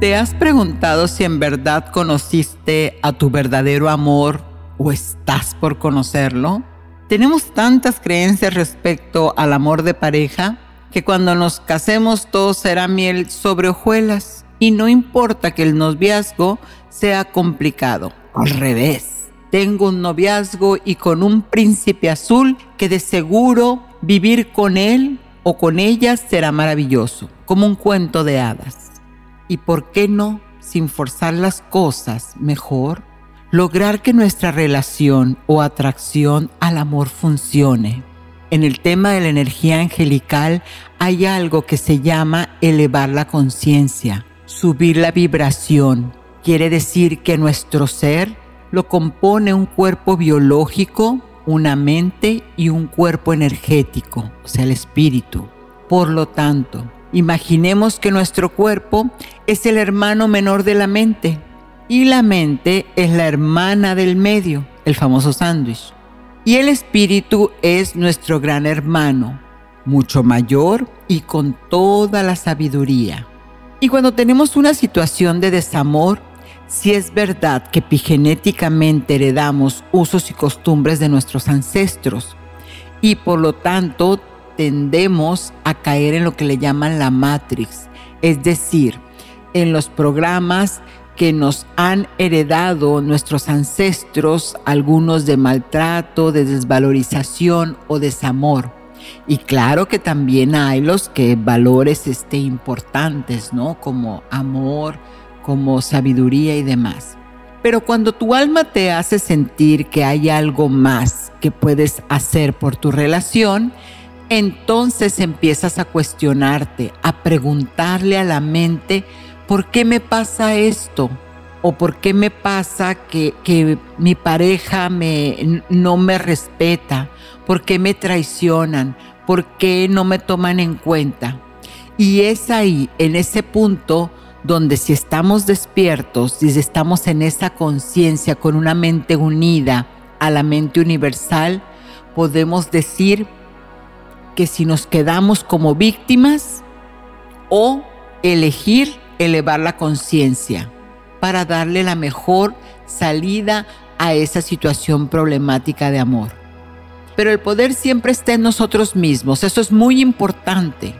¿Te has preguntado si en verdad conociste a tu verdadero amor o estás por conocerlo? Tenemos tantas creencias respecto al amor de pareja que cuando nos casemos todo será miel sobre hojuelas y no importa que el noviazgo sea complicado. Al revés, tengo un noviazgo y con un príncipe azul que de seguro vivir con él o con ella será maravilloso, como un cuento de hadas. ¿Y por qué no, sin forzar las cosas, mejor? lograr que nuestra relación o atracción al amor funcione. En el tema de la energía angelical hay algo que se llama elevar la conciencia, subir la vibración. Quiere decir que nuestro ser lo compone un cuerpo biológico, una mente y un cuerpo energético, o sea, el espíritu. Por lo tanto, imaginemos que nuestro cuerpo es el hermano menor de la mente y la mente es la hermana del medio, el famoso sándwich. Y el espíritu es nuestro gran hermano, mucho mayor y con toda la sabiduría. Y cuando tenemos una situación de desamor, si es verdad que epigenéticamente heredamos usos y costumbres de nuestros ancestros y por lo tanto tendemos a caer en lo que le llaman la matrix, es decir, en los programas que nos han heredado nuestros ancestros, algunos de maltrato, de desvalorización o desamor. Y claro que también hay los que valores este, importantes, ¿no? Como amor, como sabiduría y demás. Pero cuando tu alma te hace sentir que hay algo más que puedes hacer por tu relación, entonces empiezas a cuestionarte, a preguntarle a la mente, ¿por qué me pasa esto? ¿O por qué me pasa que, mi pareja me, no me respeta? ¿Por qué me traicionan? ¿Por qué no me toman en cuenta? Y es ahí, en ese punto, donde si estamos despiertos, si estamos en esa conciencia con una mente unida a la mente universal, podemos decir que si nos quedamos como víctimas o elegir elevar la conciencia para darle la mejor salida a esa situación problemática de amor. Pero el poder siempre está en nosotros mismos, eso es muy importante.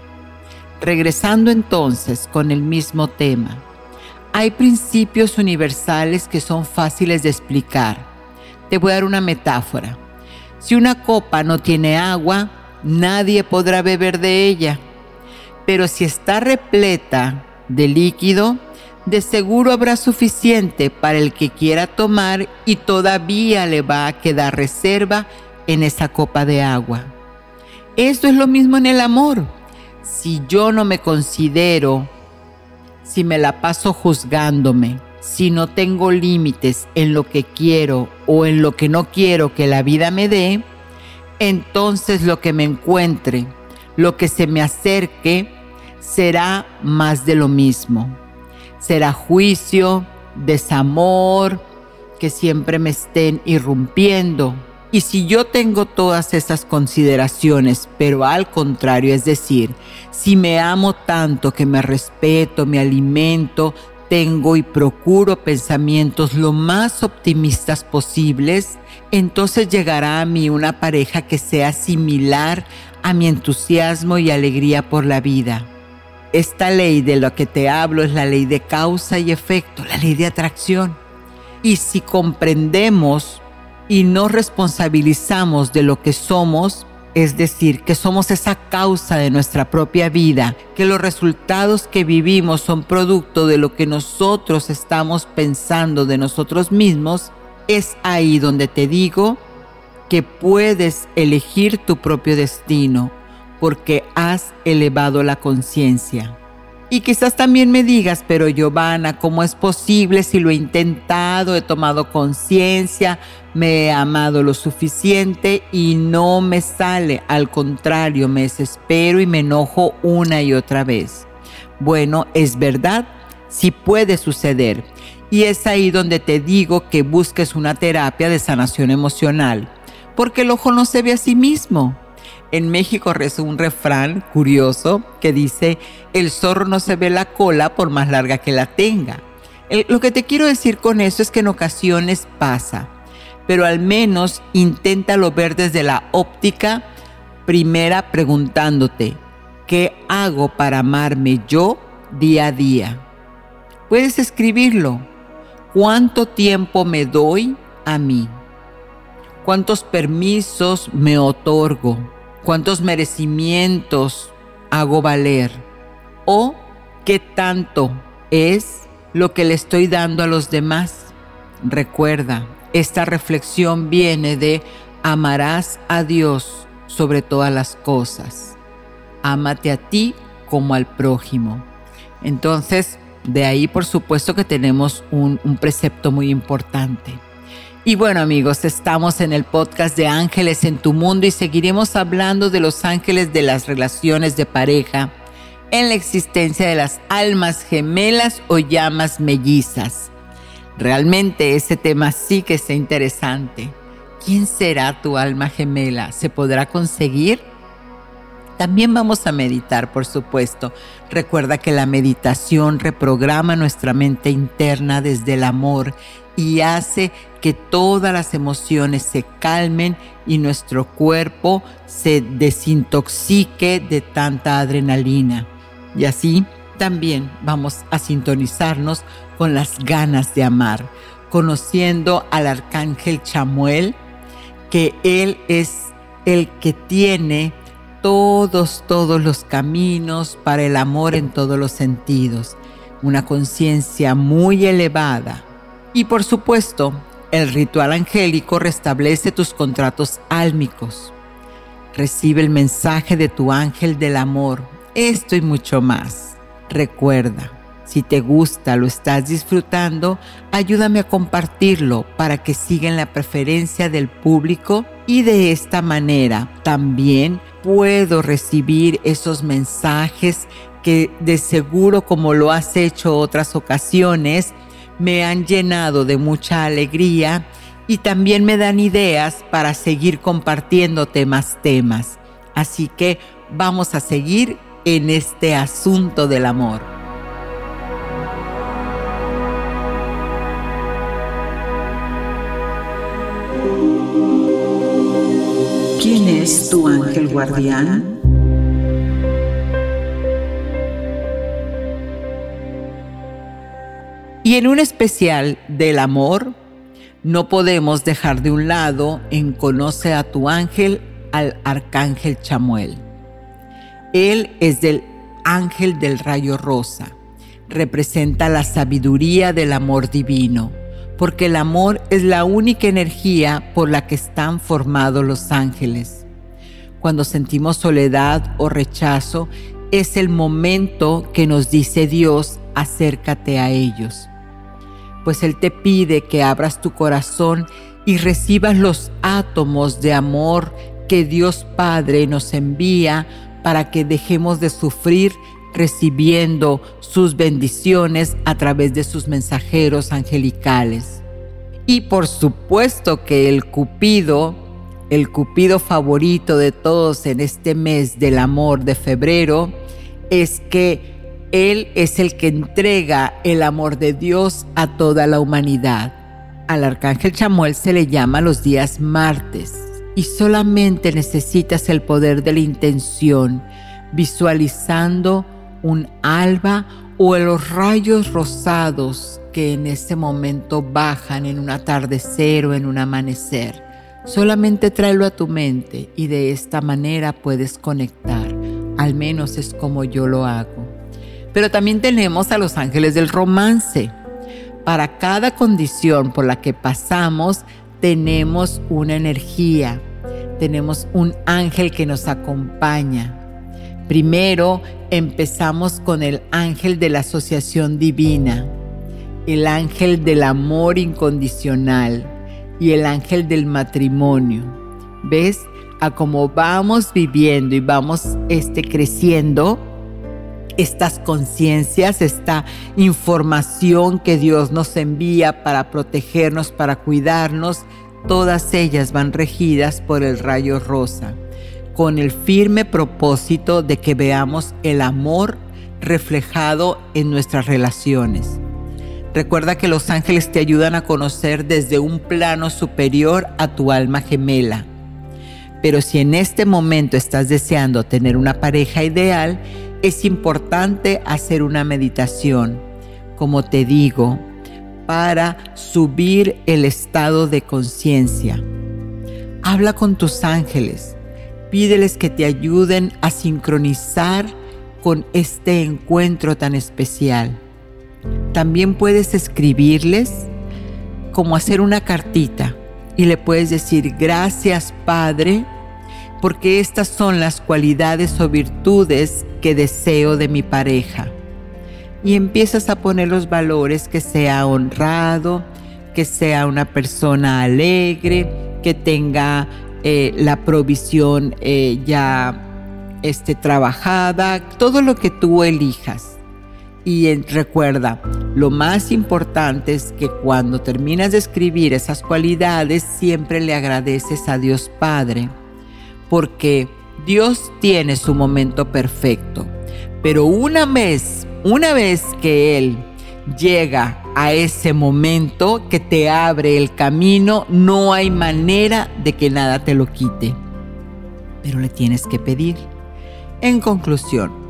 Regresando entonces con el mismo tema, hay principios universales que son fáciles de explicar. Te voy a dar una metáfora. Si una copa no tiene agua, nadie podrá beber de ella. Pero si está repleta de líquido, de seguro habrá suficiente para el que quiera tomar y todavía le va a quedar reserva en esa copa de agua. Esto es lo mismo en el amor. Si yo no me considero, si me la paso juzgándome, si no tengo límites en lo que quiero o en lo que no quiero que la vida me dé, entonces lo que me encuentre, lo que se me acerque, será más de lo mismo. Será juicio, desamor, que siempre me estén irrumpiendo. Y si yo tengo todas esas consideraciones, pero al contrario, es decir, si me amo tanto que me respeto, me alimento, tengo y procuro pensamientos lo más optimistas posibles, entonces llegará a mí una pareja que sea similar a mi entusiasmo y alegría por la vida. Esta ley de lo que te hablo es la ley de causa y efecto, la ley de atracción. Y si comprendemos y nos responsabilizamos de lo que somos, es decir, que somos esa causa de nuestra propia vida, que los resultados que vivimos son producto de lo que nosotros estamos pensando de nosotros mismos, es ahí donde te digo que puedes elegir tu propio destino porque has elevado la conciencia. Y quizás también me digas, pero Giovanna, ¿cómo es posible si lo he intentado, he tomado conciencia, me he amado lo suficiente y no me sale? Al contrario, me desespero y me enojo una y otra vez. Bueno, es verdad, sí puede suceder. Y es ahí donde te digo que busques una terapia de sanación emocional, porque el ojo no se ve a sí mismo en México reza un refrán curioso que dice, el zorro no se ve la cola por más larga que la tenga. lo que te quiero decir con eso es que en ocasiones pasa, pero al menos inténtalo ver desde la óptica primera preguntándote, ¿qué hago para amarme yo día a día? Puedes escribirlo. ¿Cuánto tiempo me doy a mí? ¿Cuántos permisos me otorgo? Cuántos merecimientos hago valer o qué tanto es lo que le estoy dando a los demás. Recuerda, esta reflexión viene de amarás a Dios sobre todas las cosas. Ámate a ti como al prójimo. Entonces, de ahí por supuesto que tenemos un, un precepto muy importante. Y bueno amigos, estamos en el podcast de Ángeles en tu mundo y seguiremos hablando de los ángeles de las relaciones de pareja, en la existencia de las almas gemelas o llamas mellizas. Realmente ese tema sí que es interesante. ¿Quién será tu alma gemela? ¿Se podrá conseguir? También vamos a meditar, por supuesto. Recuerda que la meditación reprograma nuestra mente interna desde el amor y hace que todas las emociones se calmen y nuestro cuerpo se desintoxique de tanta adrenalina. Y así también vamos a sintonizarnos con las ganas de amar, conociendo al arcángel Chamuel, que él es el que tiene todos, todos los caminos para el amor en todos los sentidos, una conciencia muy elevada y por supuesto, el ritual angélico restablece tus contratos álmicos. Recibe el mensaje de tu ángel del amor, esto y mucho más. Recuerda, si te gusta, lo estás disfrutando, ayúdame a compartirlo para que siga en la preferencia del público y de esta manera también puedo recibir esos mensajes que de seguro como lo has hecho otras ocasiones, me han llenado de mucha alegría y también me dan ideas para seguir compartiéndote más temas. Así que vamos a seguir en este asunto del amor. Es tu ángel guardián? Y en un especial del amor, no podemos dejar de un lado en Conoce a tu ángel al arcángel Chamuel. Él es del ángel del rayo rosa. Representa la sabiduría del amor divino, porque el amor es la única energía por la que están formados los ángeles. Cuando sentimos soledad o rechazo, es el momento que nos dice Dios, acércate a ellos pues Él te pide que abras tu corazón y recibas los átomos de amor que Dios Padre nos envía para que dejemos de sufrir recibiendo sus bendiciones a través de sus mensajeros angelicales. Y por supuesto que el Cupido, el Cupido favorito de todos en este mes del amor de febrero, es que Él es el que entrega el amor de Dios a toda la humanidad. Al arcángel Chamuel se le llama los días martes y solamente necesitas el poder de la intención, visualizando un alba o los rayos rosados que en ese momento bajan en un atardecer o en un amanecer. Solamente tráelo a tu mente y de esta manera puedes conectar. Al menos es como yo lo hago. Pero también tenemos a los ángeles del romance. Para cada condición por la que pasamos, tenemos una energía, tenemos un ángel que nos acompaña. Primero empezamos con el ángel de la asociación divina, el ángel del amor incondicional y el ángel del matrimonio. ¿Ves? A cómo vamos viviendo y vamos este, creciendo, estas conciencias, esta información que Dios nos envía para protegernos, para cuidarnos, todas ellas van regidas por el rayo rosa, con el firme propósito de que veamos el amor reflejado en nuestras relaciones. Recuerda que los ángeles te ayudan a conocer desde un plano superior a tu alma gemela. Pero si en este momento estás deseando tener una pareja ideal, es importante hacer una meditación, como te digo, para subir el estado de conciencia. Habla con tus ángeles, pídeles que te ayuden a sincronizar con este encuentro tan especial. También puedes escribirles como hacer una cartita y le puedes decir gracias Padre porque estas son las cualidades o virtudes que deseo de mi pareja. Y empiezas a poner los valores que sea honrado, que sea una persona alegre, que tenga eh, la provisión eh, ya esté trabajada, todo lo que tú elijas. Y recuerda, lo más importante es que cuando terminas de escribir esas cualidades, siempre le agradeces a Dios Padre, porque Dios tiene su momento perfecto. Pero una vez, una vez que Él llega a ese momento que te abre el camino, no hay manera de que nada te lo quite. Pero le tienes que pedir. En conclusión,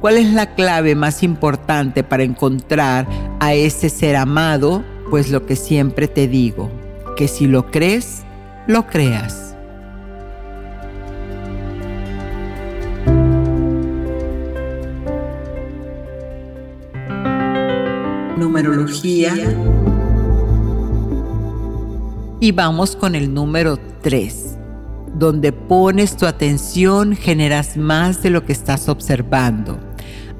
¿Cuál es la clave más importante para encontrar a ese ser amado? Pues lo que siempre te digo, que si lo crees, lo creas. Numerología. Y vamos con el número 3 donde pones tu atención generas más de lo que estás observando.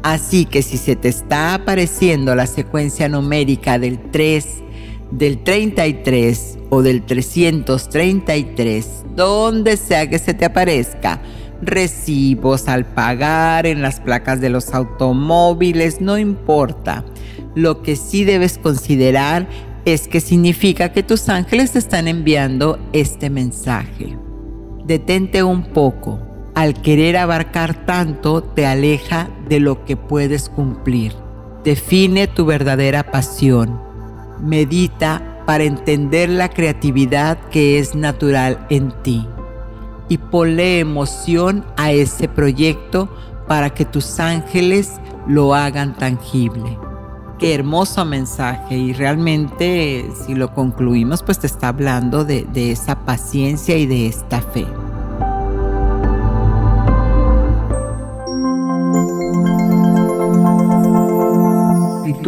Así que si se te está apareciendo la secuencia numérica del 3, del 33 o del 333, donde sea que se te aparezca, recibos al pagar en las placas de los automóviles, no importa. Lo que sí debes considerar es que significa que tus ángeles te están enviando este mensaje. Detente un poco. Al querer abarcar tanto te aleja de lo que puedes cumplir. Define tu verdadera pasión. Medita para entender la creatividad que es natural en ti. Y ponle emoción a ese proyecto para que tus ángeles lo hagan tangible. Qué hermoso mensaje y realmente si lo concluimos pues te está hablando de, de esa paciencia y de esta fe.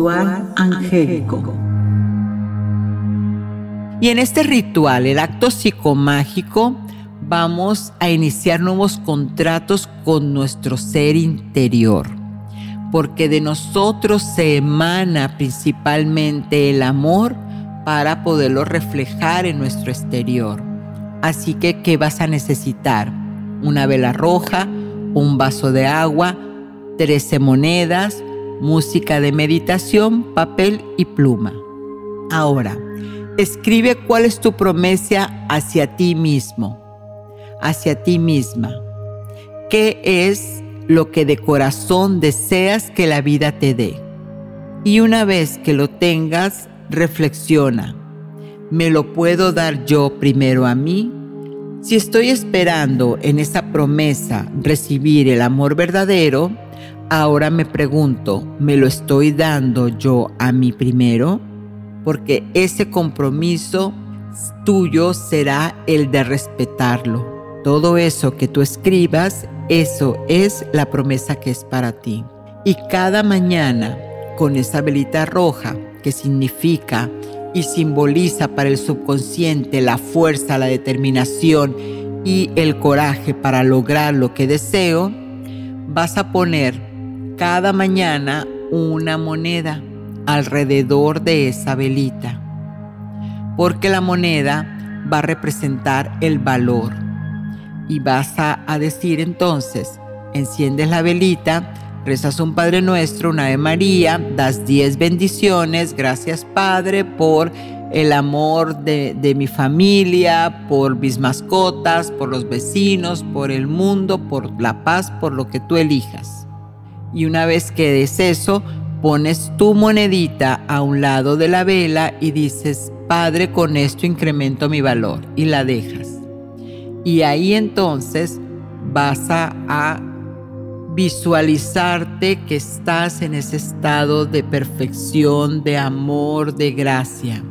Ritual angélico. Y en este ritual, el acto psicomágico, vamos a iniciar nuevos contratos con nuestro ser interior porque de nosotros se emana principalmente el amor para poderlo reflejar en nuestro exterior. Así que, ¿qué vas a necesitar? Una vela roja, un vaso de agua, 13 monedas, música de meditación, papel y pluma. Ahora, escribe cuál es tu promesa hacia ti mismo, hacia ti misma. ¿Qué es lo que de corazón deseas que la vida te dé. Y una vez que lo tengas, reflexiona. ¿Me lo puedo dar yo primero a mí? Si estoy esperando en esa promesa recibir el amor verdadero, ahora me pregunto, ¿me lo estoy dando yo a mí primero? Porque ese compromiso tuyo será el de respetarlo. Todo eso que tú escribas, eso es la promesa que es para ti. Y cada mañana, con esa velita roja, que significa y simboliza para el subconsciente la fuerza, la determinación y el coraje para lograr lo que deseo, vas a poner cada mañana una moneda alrededor de esa velita, porque la moneda va a representar el valor. Y vas a, decir entonces, enciendes la velita, Rezas un Padre Nuestro, una Ave María, das diez bendiciones, gracias Padre por el amor de, mi familia, por mis mascotas, por los vecinos, por el mundo, por la paz, por lo que tú elijas. Y una vez que des eso, pones tu monedita a un lado de la vela y dices, Padre, con esto incremento mi valor y la dejas. Y ahí entonces vas a, a visualizarte que estás en ese estado de perfección, de amor, de gracia.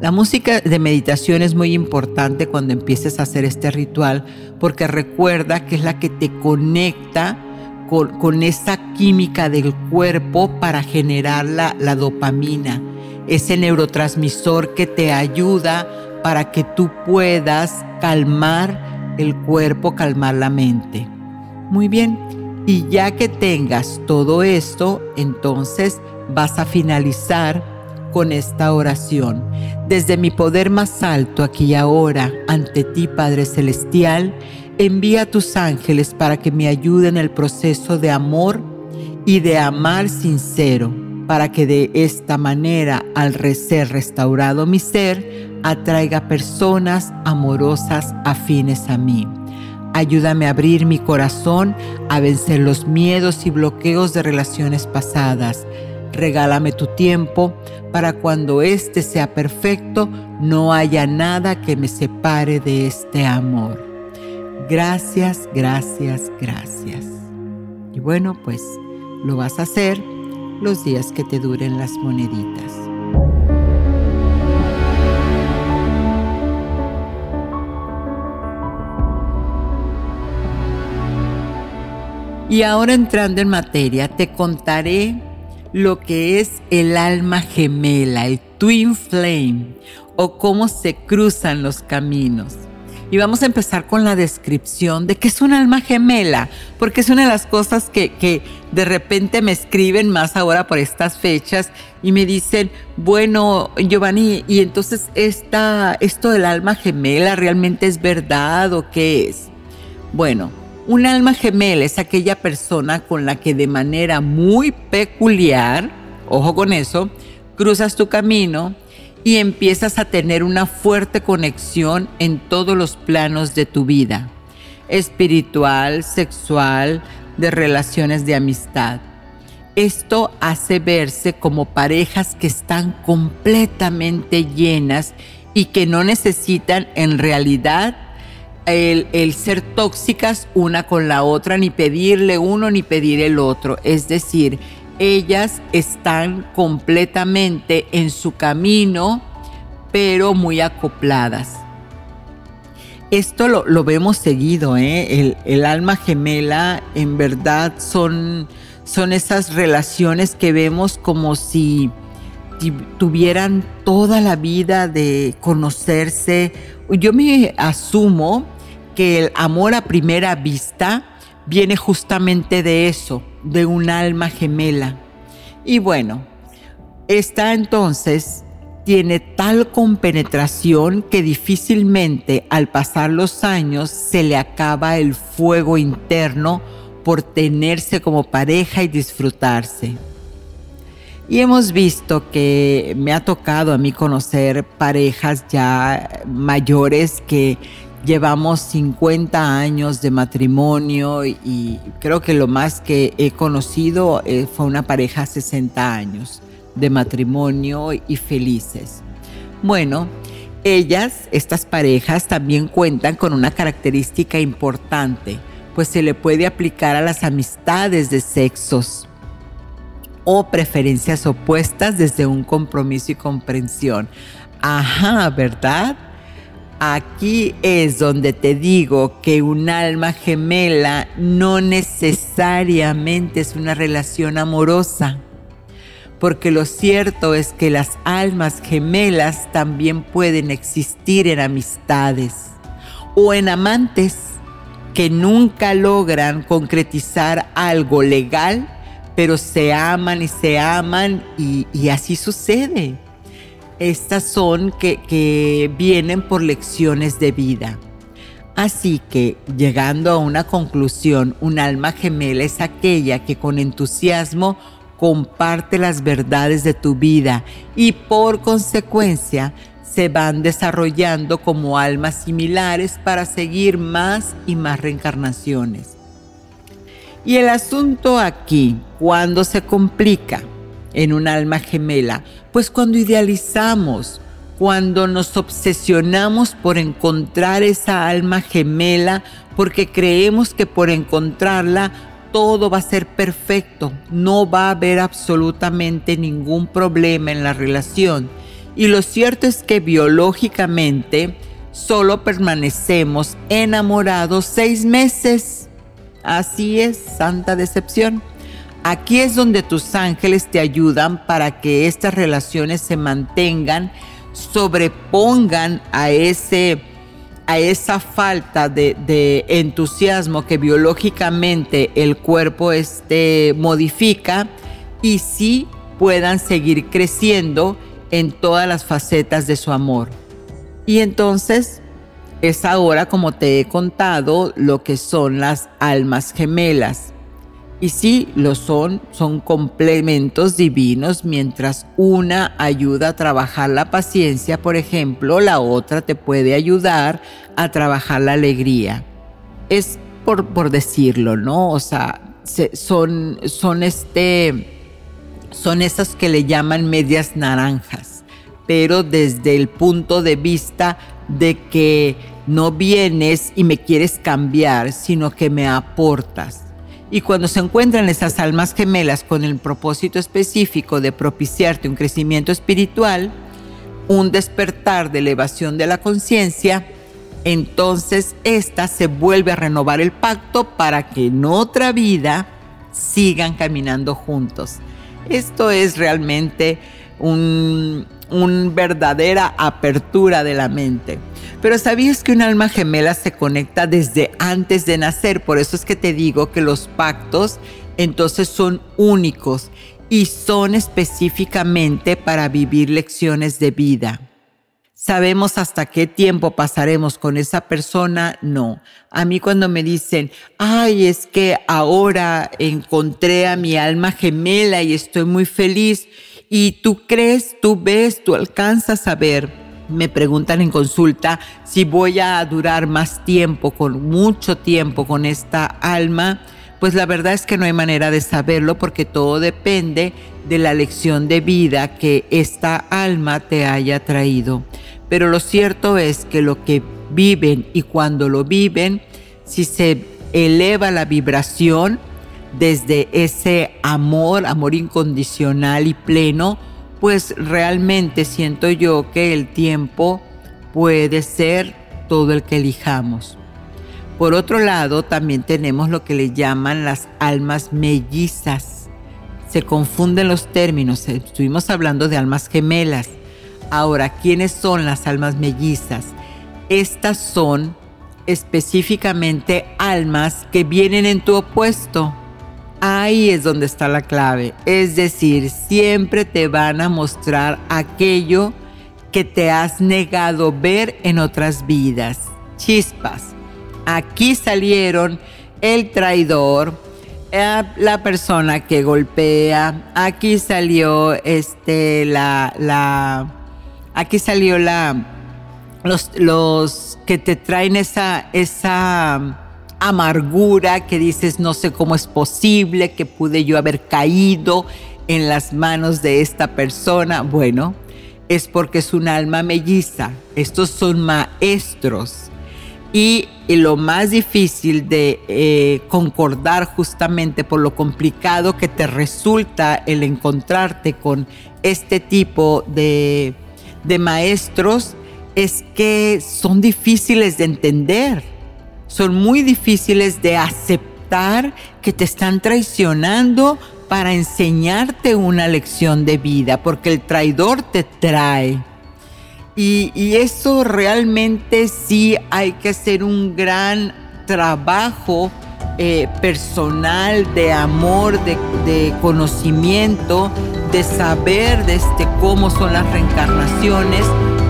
La música de meditación es muy importante cuando empieces a hacer este ritual porque recuerda que es la que te conecta con, esa química del cuerpo para generar la, la dopamina, ese neurotransmisor que te ayuda para que tú puedas calmar el cuerpo, calmar la mente. Muy bien, y ya que tengas todo esto, entonces vas a finalizar con esta oración. Desde mi poder más alto aquí y ahora, ante ti Padre Celestial, envía a tus ángeles para que me ayuden en el proceso de amor y de amar sincero, para que de esta manera, al ser restaurado mi ser, atraiga personas amorosas afines a mí. Ayúdame a abrir mi corazón, a vencer los miedos y bloqueos de relaciones pasadas. Regálame tu tiempo para cuando éste sea perfecto, no haya nada que me separe de este amor. Gracias, gracias, gracias. Y bueno, pues lo vas a hacer los días que te duren las moneditas. Y ahora entrando en materia, te contaré lo que es el alma gemela, el twin flame, o cómo se cruzan los caminos. Y vamos a empezar con la descripción de qué es un alma gemela, porque es una de las cosas que, de repente me escriben más ahora por estas fechas y me dicen, bueno, Giovanni, y entonces esto del alma gemela realmente es verdad o qué es? Bueno, un alma gemela es aquella persona con la que de manera muy peculiar, ojo con eso, cruzas tu camino y empiezas a tener una fuerte conexión en todos los planos de tu vida, espiritual, sexual, de relaciones de amistad. Esto hace verse como parejas que están completamente llenas y que no necesitan en realidad el, ser tóxicas una con la otra, ni pedirle uno ni pedir el otro. Es decir, ellas están completamente en su camino, pero muy acopladas. Esto lo, vemos seguido, ¿eh? el, alma gemela en verdad son, son esas relaciones que vemos como si tuvieran toda la vida de conocerse. Yo me asumo que el amor a primera vista viene justamente de eso, de un alma gemela. Y bueno, esta entonces tiene tal compenetración que difícilmente al pasar los años se le acaba el fuego interno por tenerse como pareja y disfrutarse. Y hemos visto que me ha tocado a mí conocer parejas ya mayores que llevamos 50 años de matrimonio y creo que lo más que he conocido eh, fue una pareja 60 años de matrimonio y felices. Bueno, ellas, estas parejas, también cuentan con una característica importante, pues se le puede aplicar a las amistades de sexos o preferencias opuestas desde un compromiso y comprensión. Ajá, ¿verdad? Aquí es donde te digo que un alma gemela no necesariamente es una relación amorosa porque lo cierto es que las almas gemelas también pueden existir en amistades o en amantes que nunca logran concretizar algo legal, pero se aman y se aman y, así sucede. Estas son que, vienen por lecciones de vida. Así que, llegando a una conclusión, un alma gemela es aquella que con entusiasmo comparte las verdades de tu vida y por consecuencia se van desarrollando como almas similares para seguir más y más reencarnaciones. Y el asunto aquí, cuando se complica en un alma gemela, pues cuando idealizamos, cuando nos obsesionamos por encontrar esa alma gemela, porque creemos que por encontrarla todo va a ser perfecto, no va a haber absolutamente ningún problema en la relación. Y lo cierto es que biológicamente solo permanecemos enamorados seis meses. Así es, santa decepción. Aquí es donde tus ángeles te ayudan para que estas relaciones se mantengan, sobrepongan a ese a esa falta de, entusiasmo que biológicamente el cuerpo este, modifica y sí puedan seguir creciendo en todas las facetas de su amor. Y entonces es ahora, como te he contado, lo que son las almas gemelas. Y sí, lo son, son complementos divinos, mientras una ayuda a trabajar la paciencia, por ejemplo, la otra te puede ayudar a trabajar la alegría. Es por, por decirlo, ¿no? O sea, son, son, este, son esas que le llaman medias naranjas, pero desde el punto de vista de que no vienes y me quieres cambiar, sino que me aportas y cuando se encuentran esas almas gemelas con el propósito específico de propiciarte un crecimiento espiritual, un despertar de elevación de la conciencia, entonces ésta se vuelve a renovar el pacto para que en otra vida sigan caminando juntos. Esto es realmente una un verdadera apertura de la mente. Pero ¿sabías que un alma gemela se conecta desde antes de nacer? Por eso es que te digo que los pactos entonces son únicos y son específicamente para vivir lecciones de vida. ¿Sabemos hasta qué tiempo pasaremos con esa persona? No. A mí cuando me dicen, ay, es que ahora encontré a mi alma gemela y estoy muy feliz, y tú crees, tú ves, tú alcanzas a ver, me preguntan en consulta si voy a durar más tiempo, con mucho tiempo con esta alma, pues la verdad es que no hay manera de saberlo porque todo depende de la lección de vida que esta alma te haya traído. Pero lo cierto es que lo que viven y cuando lo viven, si se eleva la vibración desde ese amor, amor incondicional y pleno, pues realmente siento yo que el tiempo puede ser todo el que elijamos. Por otro lado, también tenemos lo que le llaman las almas mellizas. Se confunden los términos, estuvimos hablando de almas gemelas. Ahora, ¿quiénes son las almas mellizas? Estas son específicamente almas que vienen en tu opuesto Ahí es donde está la clave. Es decir, siempre te van a mostrar aquello que te has negado ver en otras vidas. Chispas. Aquí salieron el traidor, eh, la persona que golpea. Aquí salió este la la aquí salió la los, los que te traen esa, esa amargura que dices, no sé cómo es posible que pude yo haber caído en las manos de esta persona. Bueno, es porque es un alma melliza. Estos son maestros. Y, lo más difícil de eh, concordar justamente por lo complicado que te resulta el encontrarte con este tipo de, de maestros es que son difíciles de entender, son muy difíciles de aceptar que te están traicionando para enseñarte una lección de vida, porque el traidor te trae. Y, eso realmente sí hay que hacer un gran trabajo eh, personal, de amor, de, de, conocimiento, de saber de este, cómo son las reencarnaciones,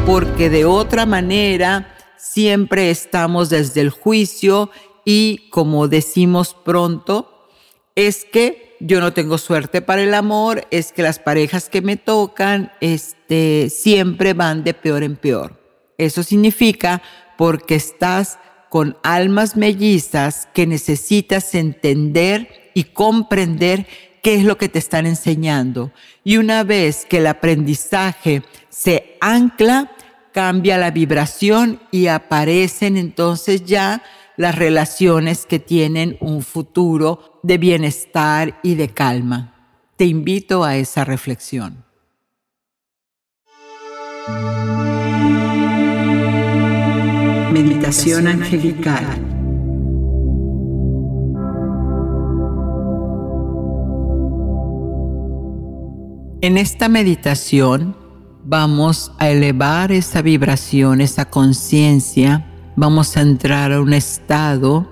porque de otra manera siempre estamos desde el juicio y como decimos pronto, es que yo no tengo suerte para el amor, es que las parejas que me tocan este, siempre van de peor en peor. Eso significa porque estás con almas mellizas que necesitas entender y comprender qué es lo que te están enseñando. Y una vez que el aprendizaje se ancla, cambia la vibración y aparecen entonces ya las relaciones que tienen un futuro de bienestar y de calma. Te invito a esa reflexión. Meditación angelical. En esta meditación vamos a elevar esa vibración, esa conciencia, vamos a entrar a un estado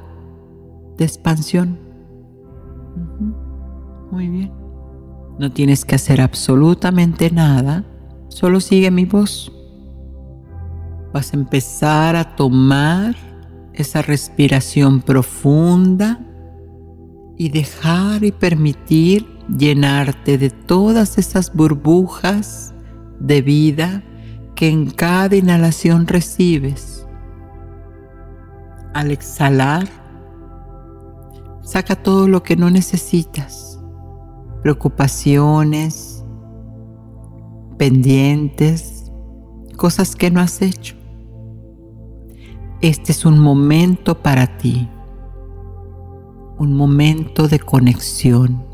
de expansión. Muy bien. No tienes que hacer absolutamente nada, solo sigue mi voz. Vas a empezar a tomar esa respiración profunda y dejar y permitir llenarte de todas esas burbujas de vida que en cada inhalación recibes. Al exhalar, saca todo lo que no necesitas, preocupaciones, pendientes, cosas que no has hecho. Este es un momento para ti, un momento de conexión,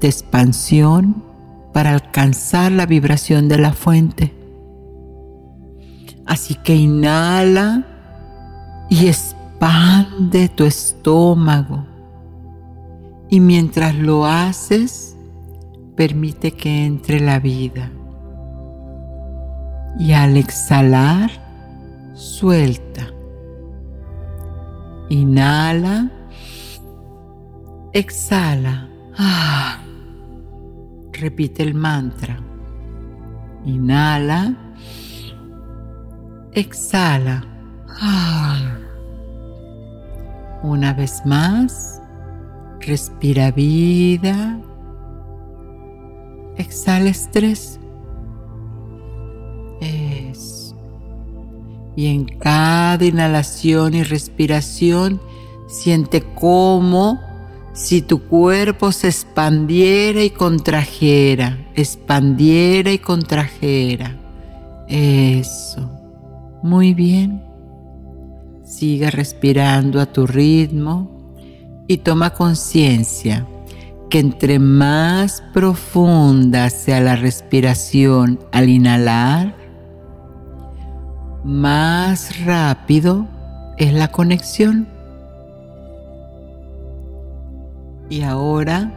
de expansión para alcanzar la vibración de la fuente. Así que inhala y expande tu estómago. Y mientras lo haces, permite que entre la vida. Y al exhalar, suelta. Inhala. Exhala. Ah. Repite el mantra. Inhala. Exhala. Ah. Una vez más. Respira vida. Exhala estrés. Eso. Y en cada inhalación y respiración siente cómo si tu cuerpo se expandiera y contrajera, expandiera y contrajera. Eso. Muy bien. Sigue respirando a tu ritmo y toma conciencia que entre más profunda sea la respiración al inhalar, más rápido es la conexión. Y ahora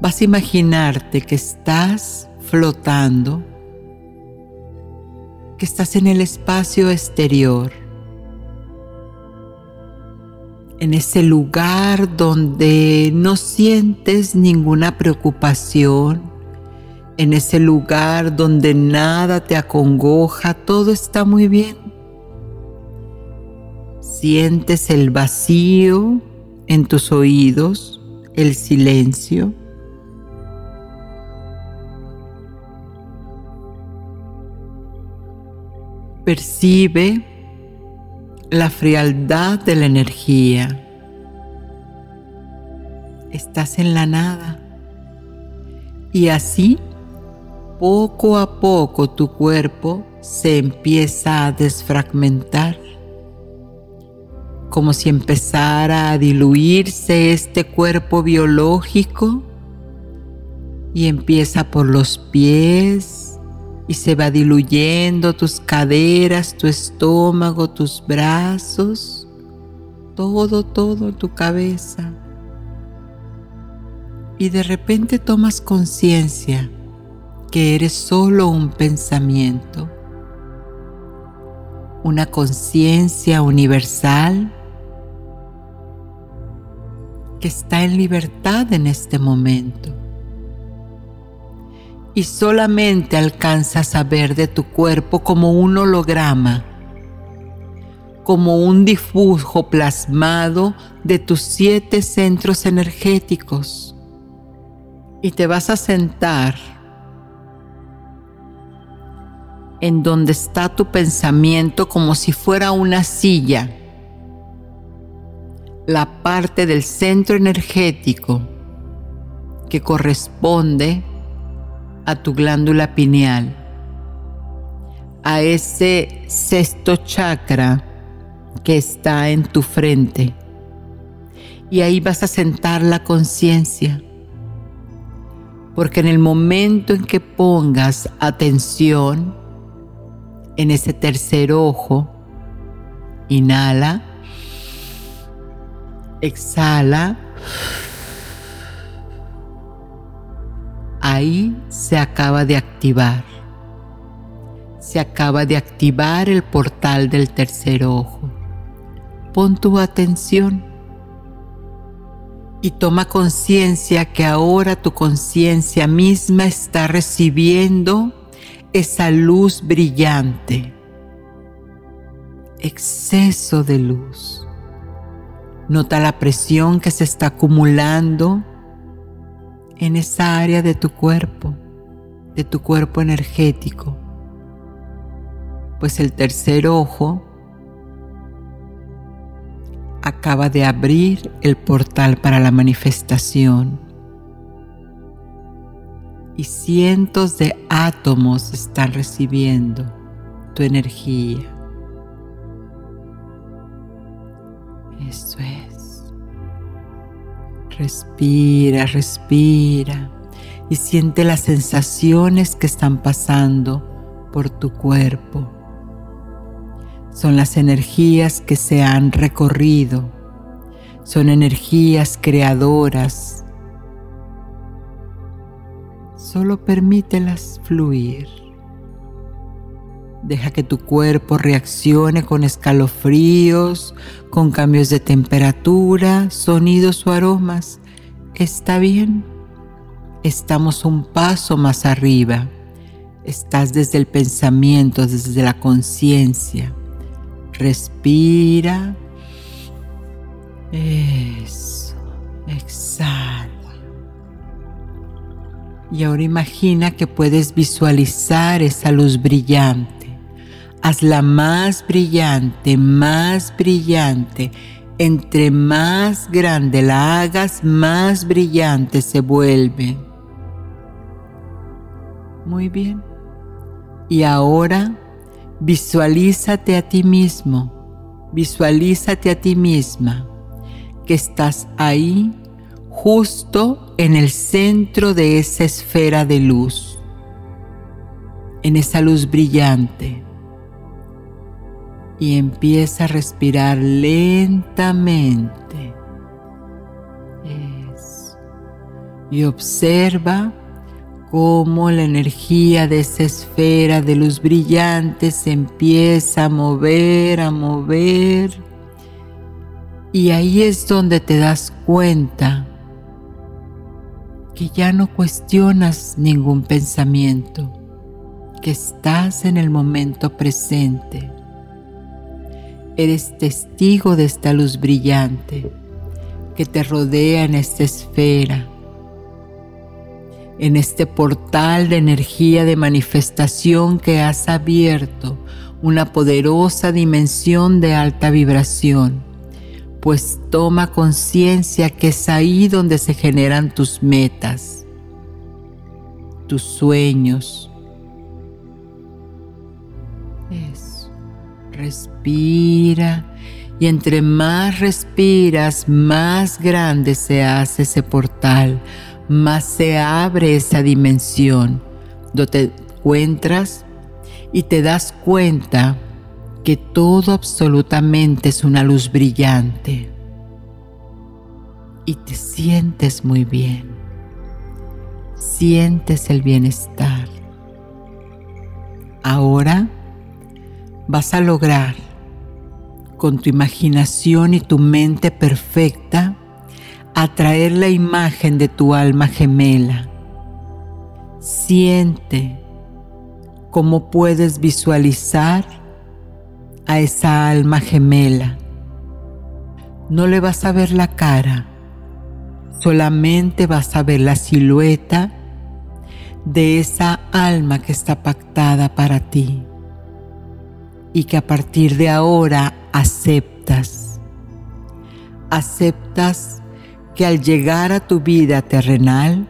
vas a imaginarte que estás flotando, que estás en el espacio exterior, en ese lugar donde no sientes ninguna preocupación, en ese lugar donde nada te acongoja, todo está muy bien. Sientes el vacío en tus oídos el silencio. Percibe la frialdad de la energía. Estás en la nada. Y así, poco a poco tu cuerpo se empieza a desfragmentar, como si empezara a diluirse este cuerpo biológico y empieza por los pies y se va diluyendo tus caderas, tu estómago, tus brazos, todo, todo tu cabeza. Y de repente tomas conciencia que eres solo un pensamiento, una conciencia universal que está en libertad en este momento y solamente alcanzas a ver de tu cuerpo como un holograma, como un difujo plasmado de tus siete centros energéticos. Y te vas a sentar en donde está tu pensamiento como si fuera una silla, la parte del centro energético que corresponde a tu glándula pineal, a ese sexto chakra que está en tu frente. Y ahí vas a sentar la conciencia. Porque en el momento en que pongas atención en ese tercer ojo, inhala, exhala, ahí se acaba de activar. Se acaba de activar el portal del tercer ojo. Pon tu atención y toma conciencia que ahora tu conciencia misma está recibiendo esa luz brillante, exceso de luz. Nota la presión que se está acumulando en esa área de tu cuerpo, de tu cuerpo energético. Pues el tercer ojo acaba de abrir el portal para la manifestación y cientos de átomos están recibiendo tu energía. Eso es. Respira, respira y siente las sensaciones que están pasando por tu cuerpo. Son las energías que se han recorrido. Son energías creadoras. Solo permítelas fluir. Deja que tu cuerpo reaccione con escalofríos, con cambios de temperatura, sonidos o aromas. Está bien. Estamos un paso más arriba. Estás desde el pensamiento, desde la conciencia. Respira. Eso. Exhala. Y ahora imagina que puedes visualizar esa luz brillante hazla más brillante, más brillante. Entre más grande la hagas, más brillante se vuelve. Muy bien. Y ahora visualízate a ti mismo, visualízate a ti misma, que estás ahí justo en el centro de esa esfera de luz, en esa luz brillante y empieza a respirar lentamente. Y observa cómo la energía de esa esfera de luz brillante se empieza a mover, a mover. Y ahí es donde te das cuenta que ya no cuestionas ningún pensamiento, que estás en el momento presente eres testigo de esta luz brillante que te rodea en esta esfera, en este portal de energía de manifestación que has abierto una poderosa dimensión de alta vibración, pues toma conciencia que es ahí donde se generan tus metas, tus sueños. Respira. Y entre más respiras, más grande se hace ese portal, más se abre esa dimensión donde te encuentras y te das cuenta que todo absolutamente es una luz brillante. Y te sientes muy bien, sientes el bienestar. Ahora vas a lograr con tu imaginación y tu mente perfecta atraer la imagen de tu alma gemela. Siente cómo puedes visualizar a esa alma gemela. No le vas a ver la cara, solamente vas a ver la silueta de esa alma que está pactada para ti y que a partir de ahora aceptas. Aceptas que al llegar a tu vida terrenal,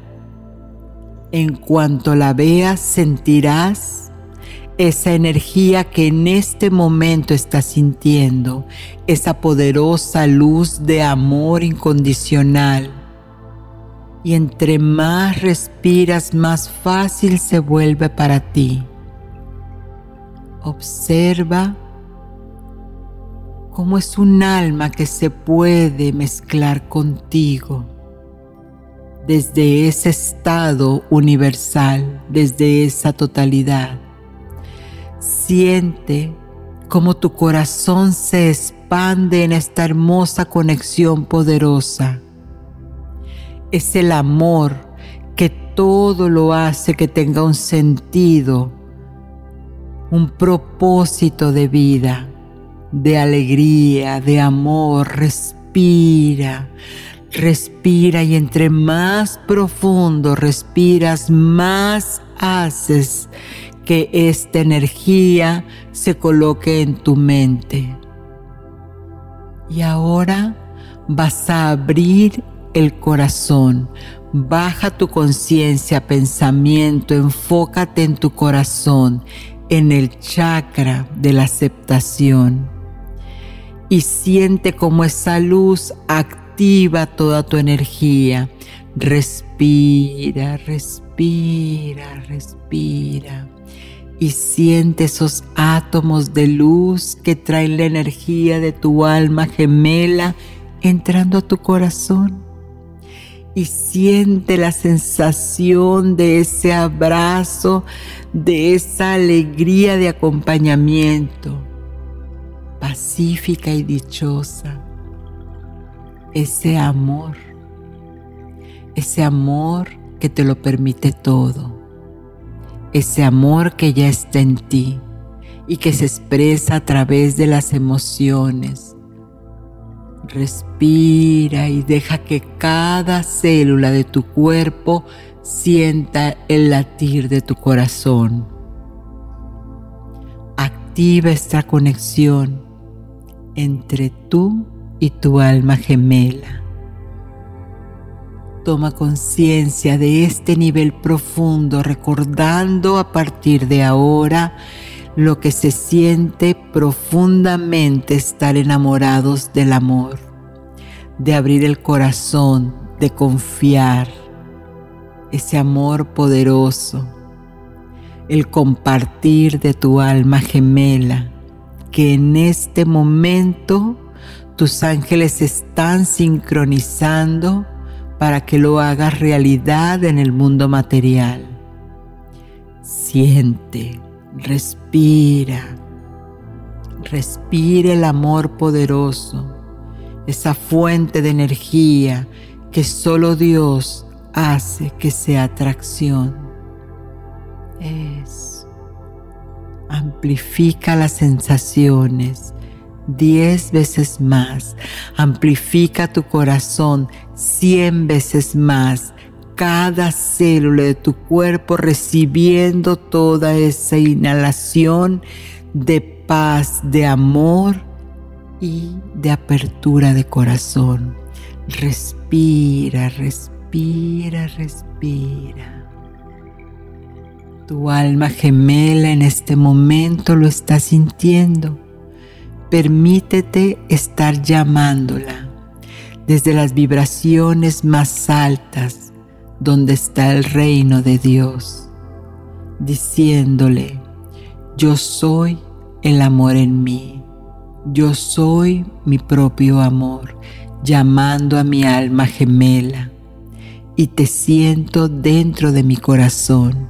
en cuanto la veas sentirás esa energía que en este momento estás sintiendo, esa poderosa luz de amor incondicional. Y entre más respiras, más fácil se vuelve para ti. Observa cómo es un alma que se puede mezclar contigo desde ese estado universal, desde esa totalidad. Siente cómo tu corazón se expande en esta hermosa conexión poderosa. Es el amor que todo lo hace que tenga un sentido, un propósito de vida, de alegría, de amor. Respira, respira y entre más profundo respiras, más haces que esta energía se coloque en tu mente. Y ahora vas a abrir el corazón. Baja tu conciencia, pensamiento, enfócate en tu corazón, en el chakra de la aceptación. Y siente como esa luz activa toda tu energía. Respira, respira, respira y siente esos átomos de luz que traen la energía de tu alma gemela entrando a tu corazón. Y siente la sensación de ese abrazo, de esa alegría de acompañamiento, pacífica y dichosa. Ese amor, ese amor que te lo permite todo ese amor que ya está en ti y que se expresa a través de las emociones. Respira y deja que cada célula de tu cuerpo sienta el latir de tu corazón. Activa esta conexión entre tú y tu alma gemela. Toma conciencia de este nivel profundo, recordando a partir de ahora lo que se siente profundamente estar enamorados del amor, de abrir el corazón, de confiar, ese amor poderoso, el compartir de tu alma gemela, que en este momento tus ángeles están sincronizando para que lo hagas realidad en el mundo material. Siente, respira, respira el amor poderoso, esa fuente de energía que solo Dios hace que sea atracción. Es. Amplifica las sensaciones diez veces más. Amplifica tu corazón cien veces más. Cada célula de tu cuerpo recibiendo toda esa inhalación de paz, de amor y de apertura de corazón. Respira, respira, respira. Tu alma gemela en este momento lo está sintiendo. Permítete estar llamándola desde las vibraciones más altas donde está el reino de Dios, diciéndole, yo soy el amor en mí, yo soy mi propio amor, llamando a mi alma gemela y te siento dentro de mi corazón,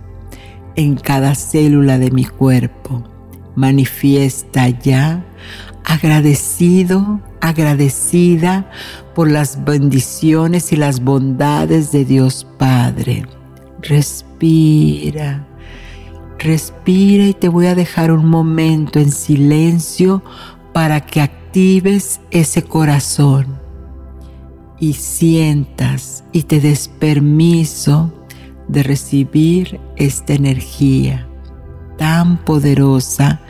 en cada célula de mi cuerpo. Manifiesta ya agradecido, agradecida por las bendiciones y las bondades de Dios Padre. Respira, respira y te voy a dejar un momento en silencio para que actives ese corazón y sientas y te des permiso de recibir esta energía tan poderosa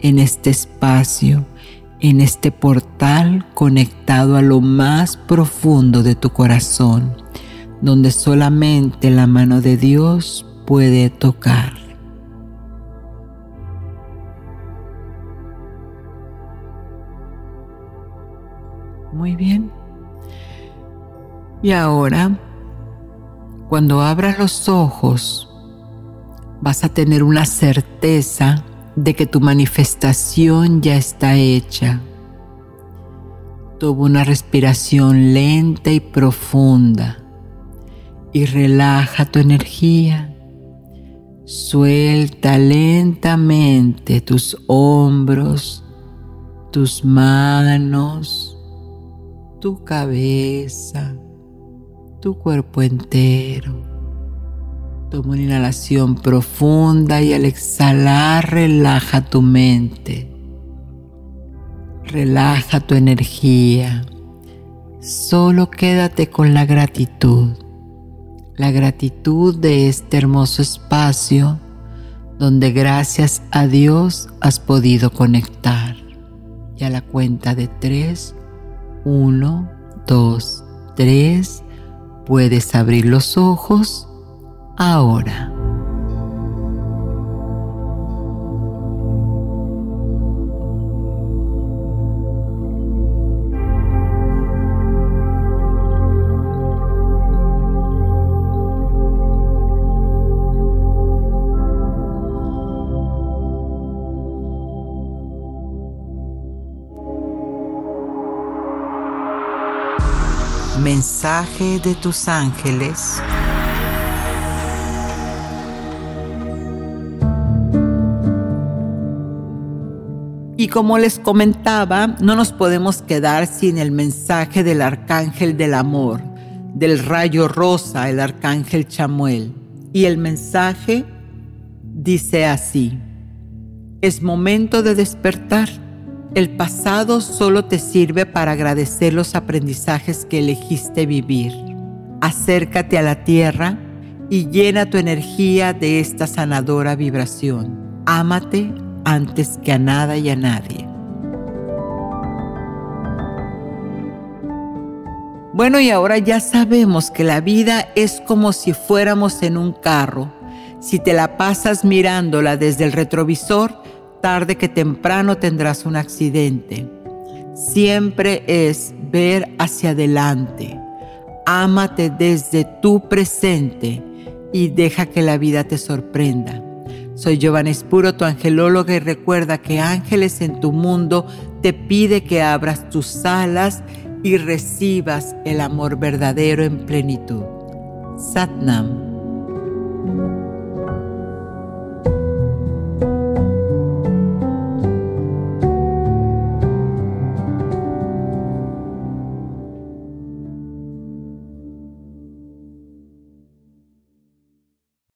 en este espacio, en este portal conectado a lo más profundo de tu corazón, donde solamente la mano de Dios puede tocar. Muy bien. Y ahora, cuando abras los ojos, vas a tener una certeza de que tu manifestación ya está hecha. Toma una respiración lenta y profunda y relaja tu energía. Suelta lentamente tus hombros, tus manos, tu cabeza tu cuerpo entero. Toma una inhalación profunda y al exhalar relaja tu mente. Relaja tu energía. Solo quédate con la gratitud. La gratitud de este hermoso espacio donde gracias a Dios has podido conectar. Y a la cuenta de tres, uno, dos, tres Puedes abrir los ojos ahora. Mensaje de tus ángeles. Y como les comentaba, no nos podemos quedar sin el mensaje del arcángel del amor, del rayo rosa, el arcángel Chamuel. Y el mensaje dice así, es momento de despertar el pasado solo te sirve para agradecer los aprendizajes que elegiste vivir. Acércate a la tierra y llena tu energía de esta sanadora vibración. Ámate antes que a nada y a nadie. Bueno, y ahora ya sabemos que la vida es como si fuéramos en un carro. Si te la pasas mirándola desde el retrovisor, tarde que temprano tendrás un accidente. Siempre es ver hacia adelante. Ámate desde tu presente y deja que la vida te sorprenda. Soy Giovanni Espuro, tu angelóloga, y recuerda que Ángeles en tu mundo te pide que abras tus alas y recibas el amor verdadero en plenitud. Satnam.